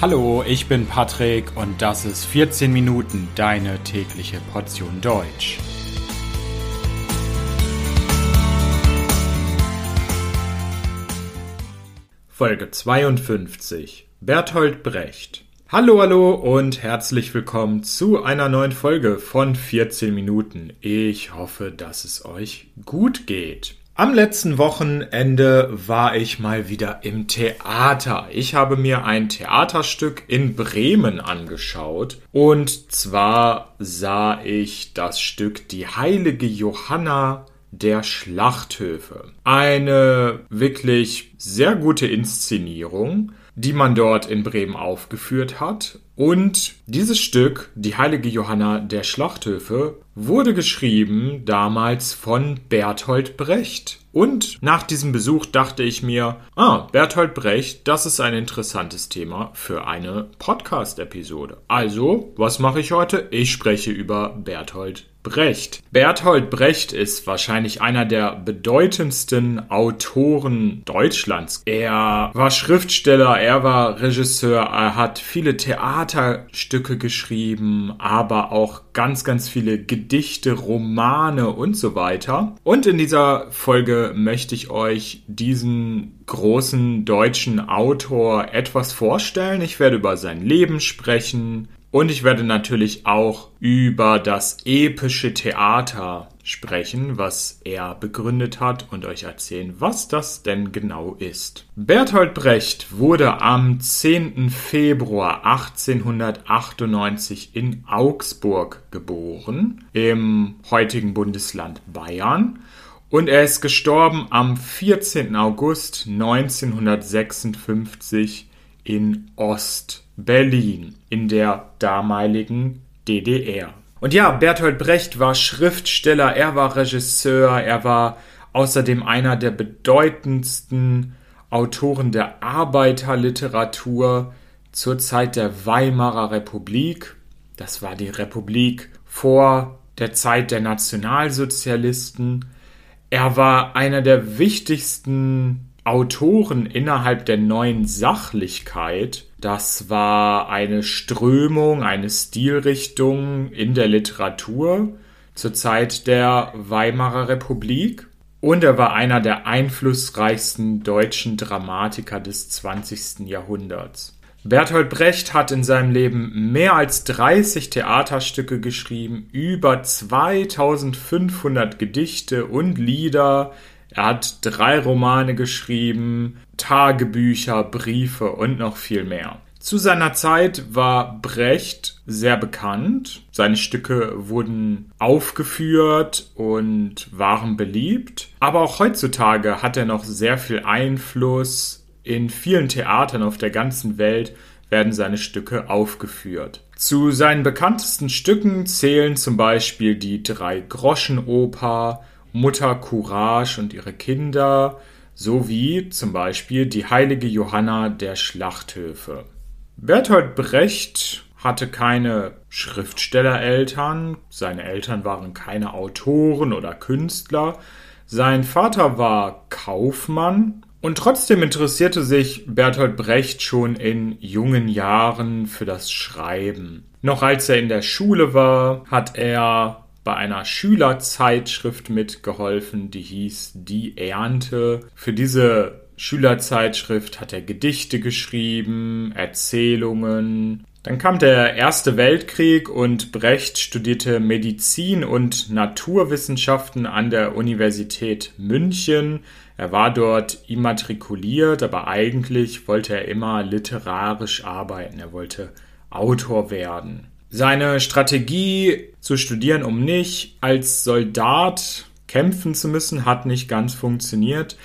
Hallo, ich bin Patrick und das ist 14 Minuten deine tägliche Portion Deutsch. Folge 52 Bertolt Brecht Hallo, hallo und herzlich willkommen zu einer neuen Folge von 14 Minuten. Ich hoffe, dass es euch gut geht. Am letzten Wochenende war ich mal wieder im Theater. Ich habe mir ein Theaterstück in Bremen angeschaut. Und zwar sah ich das Stück Die heilige Johanna der Schlachthöfe. Eine wirklich sehr gute Inszenierung die man dort in Bremen aufgeführt hat. Und dieses Stück, die heilige Johanna der Schlachthöfe, wurde geschrieben damals von Bertolt Brecht. Und nach diesem Besuch dachte ich mir, ah, Bertolt Brecht, das ist ein interessantes Thema für eine Podcast-Episode. Also, was mache ich heute? Ich spreche über Bertolt Brecht. Bertolt Brecht ist wahrscheinlich einer der bedeutendsten Autoren Deutschlands. Er war Schriftsteller, er war Regisseur, er hat viele Theaterstücke geschrieben, aber auch ganz, ganz viele Gedichte, Romane und so weiter. Und in dieser Folge möchte ich euch diesen großen deutschen Autor etwas vorstellen. Ich werde über sein Leben sprechen, und ich werde natürlich auch über das epische Theater sprechen, was er begründet hat und euch erzählen, was das denn genau ist. Bertolt Brecht wurde am 10. Februar 1898 in Augsburg geboren, im heutigen Bundesland Bayern. Und er ist gestorben am 14. August 1956 in Ost. Berlin in der damaligen DDR. Und ja, Bertolt Brecht war Schriftsteller, er war Regisseur, er war außerdem einer der bedeutendsten Autoren der Arbeiterliteratur zur Zeit der Weimarer Republik. Das war die Republik vor der Zeit der Nationalsozialisten. Er war einer der wichtigsten Autoren innerhalb der neuen Sachlichkeit. Das war eine Strömung, eine Stilrichtung in der Literatur zur Zeit der Weimarer Republik. Und er war einer der einflussreichsten deutschen Dramatiker des 20. Jahrhunderts. Bertolt Brecht hat in seinem Leben mehr als 30 Theaterstücke geschrieben, über 2500 Gedichte und Lieder, er hat drei Romane geschrieben, Tagebücher, Briefe und noch viel mehr. Zu seiner Zeit war Brecht sehr bekannt. Seine Stücke wurden aufgeführt und waren beliebt. Aber auch heutzutage hat er noch sehr viel Einfluss. In vielen Theatern auf der ganzen Welt werden seine Stücke aufgeführt. Zu seinen bekanntesten Stücken zählen zum Beispiel die Drei-Groschen-Oper Mutter Courage und ihre Kinder sowie zum Beispiel die heilige Johanna der Schlachthöfe. Bertolt Brecht hatte keine Schriftstellereltern, seine Eltern waren keine Autoren oder Künstler, sein Vater war Kaufmann und trotzdem interessierte sich Bertolt Brecht schon in jungen Jahren für das Schreiben. Noch als er in der Schule war, hat er bei einer Schülerzeitschrift mitgeholfen, die hieß Die Ernte. Für diese Schülerzeitschrift hat er Gedichte geschrieben, Erzählungen. Dann kam der Erste Weltkrieg und Brecht studierte Medizin und Naturwissenschaften an der Universität München. Er war dort immatrikuliert, aber eigentlich wollte er immer literarisch arbeiten. Er wollte Autor werden. Seine Strategie zu studieren, um nicht als Soldat kämpfen zu müssen, hat nicht ganz funktioniert.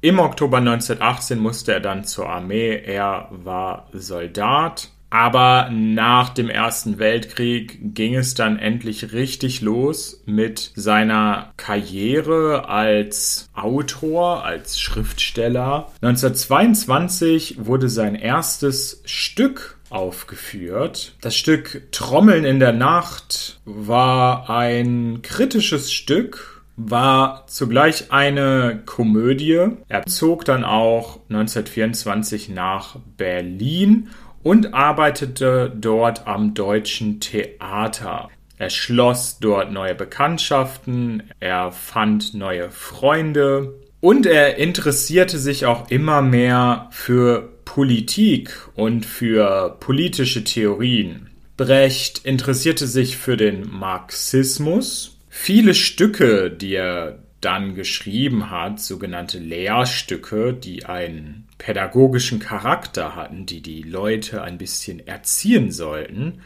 Im Oktober 1918 musste er dann zur Armee. Er war Soldat. Aber nach dem Ersten Weltkrieg ging es dann endlich richtig los mit seiner Karriere als Autor, als Schriftsteller. 1922 wurde sein erstes Stück aufgeführt. Das Stück Trommeln in der Nacht war ein kritisches Stück, war zugleich eine Komödie. Er zog dann auch 1924 nach Berlin und arbeitete dort am Deutschen Theater. Er schloss dort neue Bekanntschaften, er fand neue Freunde und er interessierte sich auch immer mehr für Politik und für politische Theorien. Brecht interessierte sich für den Marxismus. Viele Stücke, die er dann geschrieben hat, sogenannte Lehrstücke, die einen pädagogischen Charakter hatten, die die Leute ein bisschen erziehen sollten,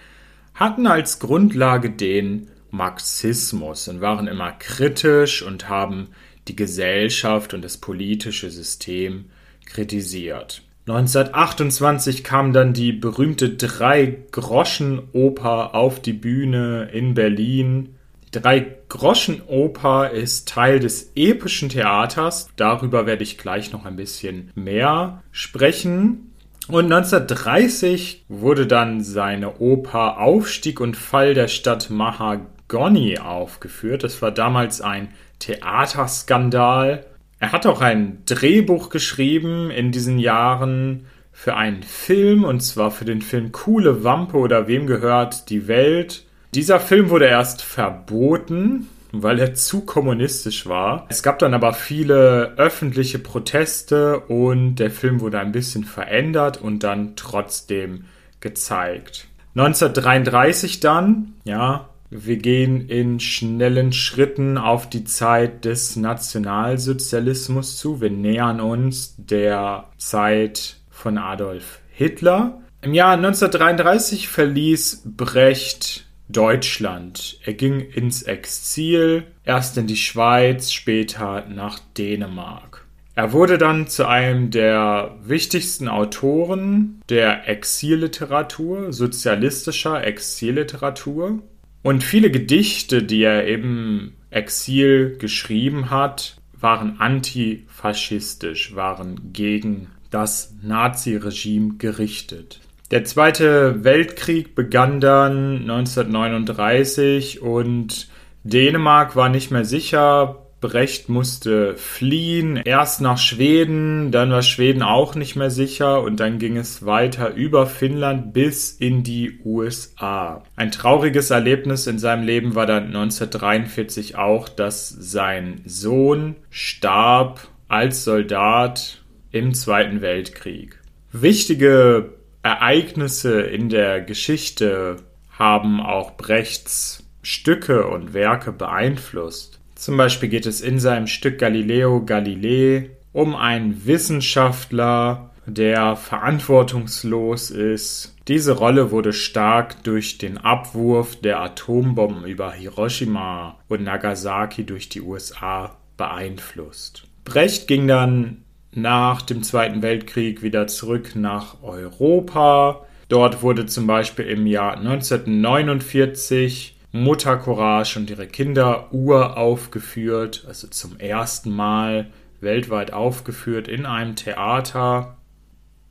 hatten als Grundlage den Marxismus und waren immer kritisch und haben die Gesellschaft und das politische System kritisiert. 1928 kam dann die berühmte Drei-Groschen-Oper auf die Bühne in Berlin. Die Drei-Groschen-Oper ist Teil des epischen Theaters. Darüber werde ich gleich noch ein bisschen mehr sprechen. Und 1930 wurde dann seine Oper Aufstieg und Fall der Stadt Mahagoni aufgeführt. Das war damals ein Theaterskandal. Er hat auch ein Drehbuch geschrieben in diesen Jahren für einen Film, und zwar für den Film Coole Wampe oder Wem gehört die Welt. Dieser Film wurde erst verboten, weil er zu kommunistisch war. Es gab dann aber viele öffentliche Proteste und der Film wurde ein bisschen verändert und dann trotzdem gezeigt. 1933 dann, ja, wir gehen in schnellen Schritten auf die Zeit des Nationalsozialismus zu. Wir nähern uns der Zeit von Adolf Hitler. Im Jahr 1933 verließ Brecht Deutschland. Er ging ins Exil, erst in die Schweiz, später nach Dänemark. Er wurde dann zu einem der wichtigsten Autoren der Exilliteratur, sozialistischer Exilliteratur. Und viele Gedichte, die er im Exil geschrieben hat, waren antifaschistisch, waren gegen das Naziregime gerichtet. Der Zweite Weltkrieg begann dann 1939 und Dänemark war nicht mehr sicher, Brecht musste fliehen, erst nach Schweden, dann war Schweden auch nicht mehr sicher und dann ging es weiter über Finnland bis in die USA. Ein trauriges Erlebnis in seinem Leben war dann 1943 auch, dass sein Sohn starb als Soldat im Zweiten Weltkrieg. Wichtige Ereignisse in der Geschichte haben auch Brechts Stücke und Werke beeinflusst. Zum Beispiel geht es in seinem Stück Galileo Galilei um einen Wissenschaftler, der verantwortungslos ist. Diese Rolle wurde stark durch den Abwurf der Atombomben über Hiroshima und Nagasaki durch die USA beeinflusst. Brecht ging dann nach dem Zweiten Weltkrieg wieder zurück nach Europa. Dort wurde zum Beispiel im Jahr 1949 Mutter Courage und ihre Kinder uraufgeführt, also zum ersten Mal weltweit aufgeführt in einem Theater.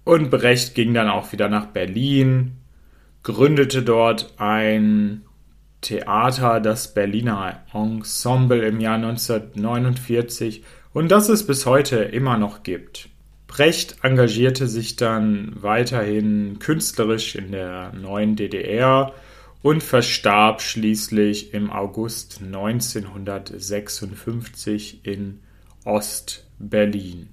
Und Brecht ging dann auch wieder nach Berlin, gründete dort ein Theater, das Berliner Ensemble im Jahr 1949 und das es bis heute immer noch gibt. Brecht engagierte sich dann weiterhin künstlerisch in der neuen DDR und verstarb schließlich im August 1956 in Ost-Berlin.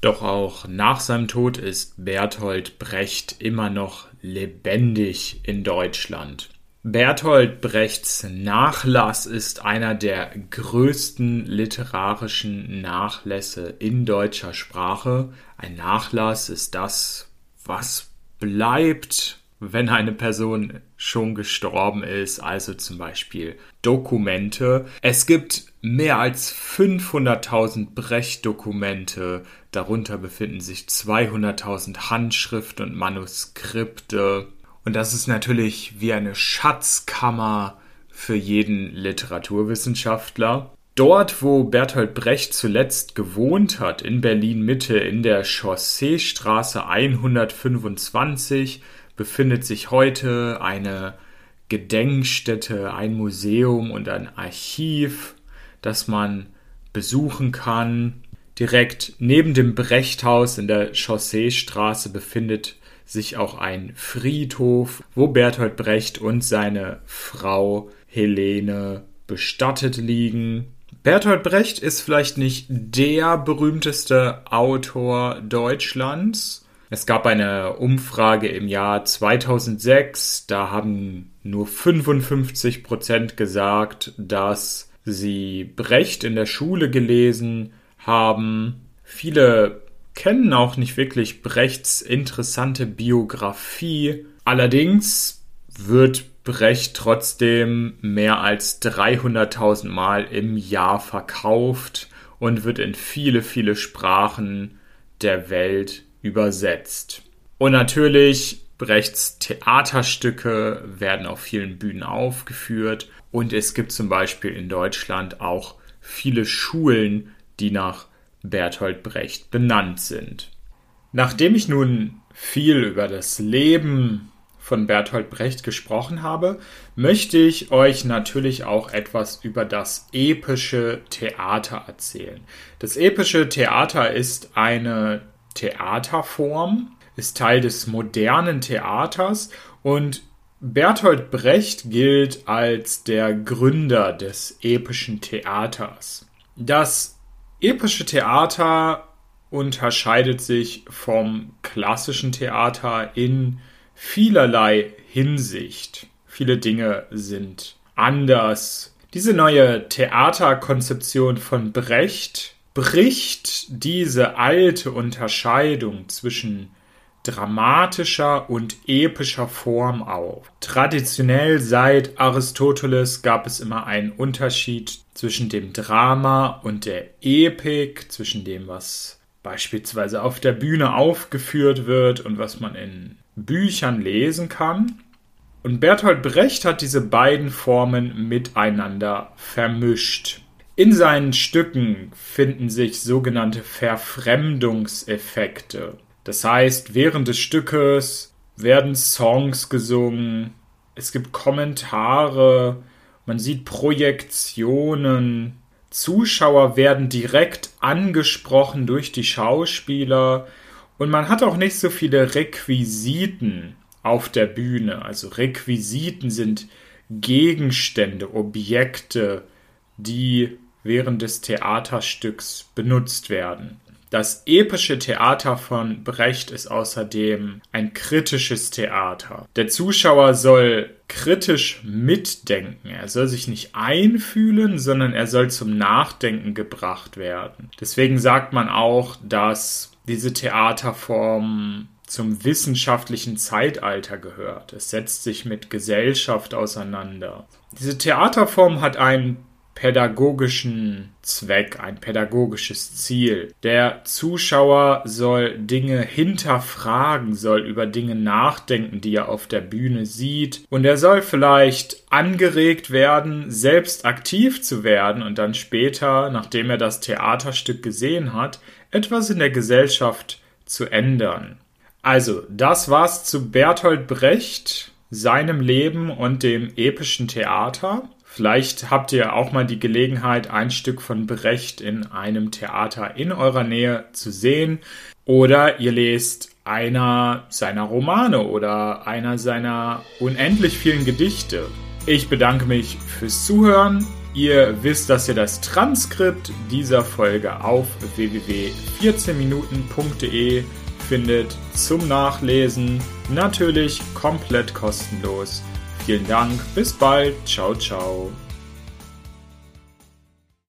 Doch auch nach seinem Tod ist Bertolt Brecht immer noch lebendig in Deutschland. Bertolt Brechts Nachlass ist einer der größten literarischen Nachlässe in deutscher Sprache. Ein Nachlass ist das, was bleibt wenn eine Person schon gestorben ist, also zum Beispiel Dokumente. Es gibt mehr als 500.000 Brecht-Dokumente, darunter befinden sich 200.000 Handschriften und Manuskripte. Und das ist natürlich wie eine Schatzkammer für jeden Literaturwissenschaftler. Dort, wo Bertolt Brecht zuletzt gewohnt hat, in Berlin Mitte, in der Chausseestraße 125, befindet sich heute eine Gedenkstätte, ein Museum und ein Archiv, das man besuchen kann. Direkt neben dem Brechthaus in der Chausseestraße befindet sich auch ein Friedhof, wo Bertolt Brecht und seine Frau Helene bestattet liegen. Bertolt Brecht ist vielleicht nicht der berühmteste Autor Deutschlands. Es gab eine Umfrage im Jahr 2006, da haben nur 55 Prozent gesagt, dass sie Brecht in der Schule gelesen haben. Viele kennen auch nicht wirklich Brechts interessante Biografie. Allerdings wird Brecht trotzdem mehr als 300.000 Mal im Jahr verkauft und wird in viele, viele Sprachen der Welt übersetzt. Und natürlich, Brechts Theaterstücke werden auf vielen Bühnen aufgeführt und es gibt zum Beispiel in Deutschland auch viele Schulen, die nach Bertolt Brecht benannt sind. Nachdem ich nun viel über das Leben von Bertolt Brecht gesprochen habe, möchte ich euch natürlich auch etwas über das epische Theater erzählen. Das epische Theater ist eine Theaterform, ist Teil des modernen Theaters und Bertolt Brecht gilt als der Gründer des epischen Theaters. Das epische Theater unterscheidet sich vom klassischen Theater in vielerlei Hinsicht. Viele Dinge sind anders. Diese neue Theaterkonzeption von Brecht bricht diese alte Unterscheidung zwischen dramatischer und epischer Form auf. Traditionell seit Aristoteles gab es immer einen Unterschied zwischen dem Drama und der Epik, zwischen dem, was beispielsweise auf der Bühne aufgeführt wird und was man in Büchern lesen kann. Und Bertolt Brecht hat diese beiden Formen miteinander vermischt. In seinen Stücken finden sich sogenannte Verfremdungseffekte. Das heißt, während des Stückes werden Songs gesungen, es gibt Kommentare, man sieht Projektionen, Zuschauer werden direkt angesprochen durch die Schauspieler und man hat auch nicht so viele Requisiten auf der Bühne. Also Requisiten sind Gegenstände, Objekte, die während des Theaterstücks benutzt werden. Das epische Theater von Brecht ist außerdem ein kritisches Theater. Der Zuschauer soll kritisch mitdenken. Er soll sich nicht einfühlen, sondern er soll zum Nachdenken gebracht werden. Deswegen sagt man auch, dass diese Theaterform zum wissenschaftlichen Zeitalter gehört. Es setzt sich mit Gesellschaft auseinander. Diese Theaterform hat einen pädagogischen Zweck, ein pädagogisches Ziel. Der Zuschauer soll Dinge hinterfragen, soll über Dinge nachdenken, die er auf der Bühne sieht. Und er soll vielleicht angeregt werden, selbst aktiv zu werden und dann später, nachdem er das Theaterstück gesehen hat, etwas in der Gesellschaft zu ändern. Also, das war's zu Bertolt Brecht, seinem Leben und dem epischen Theater. Vielleicht habt ihr auch mal die Gelegenheit, ein Stück von Brecht in einem Theater in eurer Nähe zu sehen. Oder ihr lest einer seiner Romane oder einer seiner unendlich vielen Gedichte. Ich bedanke mich fürs Zuhören. Ihr wisst, dass ihr das Transkript dieser Folge auf www.14minuten.de findet zum Nachlesen. Natürlich komplett kostenlos. Vielen Dank, bis bald, ciao, ciao.